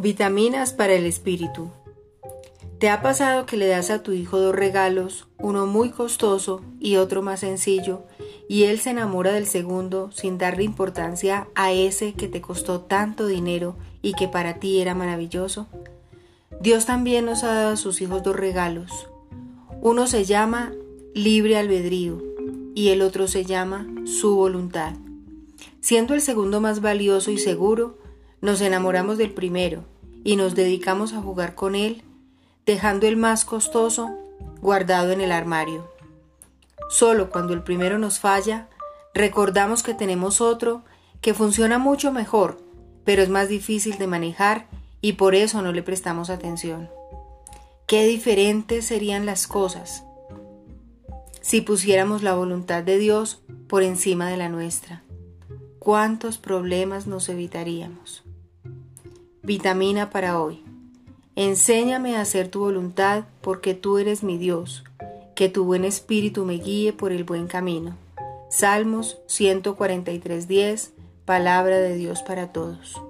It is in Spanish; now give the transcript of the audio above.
Vitaminas para el espíritu. ¿Te ha pasado que le das a tu hijo dos regalos, uno muy costoso y otro más sencillo, y él se enamora del segundo sin darle importancia a ese que te costó tanto dinero y que para ti era maravilloso? Dios también nos ha dado a sus hijos dos regalos. Uno se llama libre albedrío y el otro se llama su voluntad. Siendo el segundo más valioso y seguro, nos enamoramos del primero y nos dedicamos a jugar con él, dejando el más costoso guardado en el armario. Solo cuando el primero nos falla, recordamos que tenemos otro que funciona mucho mejor, pero es más difícil de manejar y por eso no le prestamos atención. Qué diferentes serían las cosas si pusiéramos la voluntad de Dios por encima de la nuestra. ¿Cuántos problemas nos evitaríamos? Vitamina para hoy. Enséñame a hacer tu voluntad porque tú eres mi Dios. Que tu buen espíritu me guíe por el buen camino. Salmos 143.10, palabra de Dios para todos.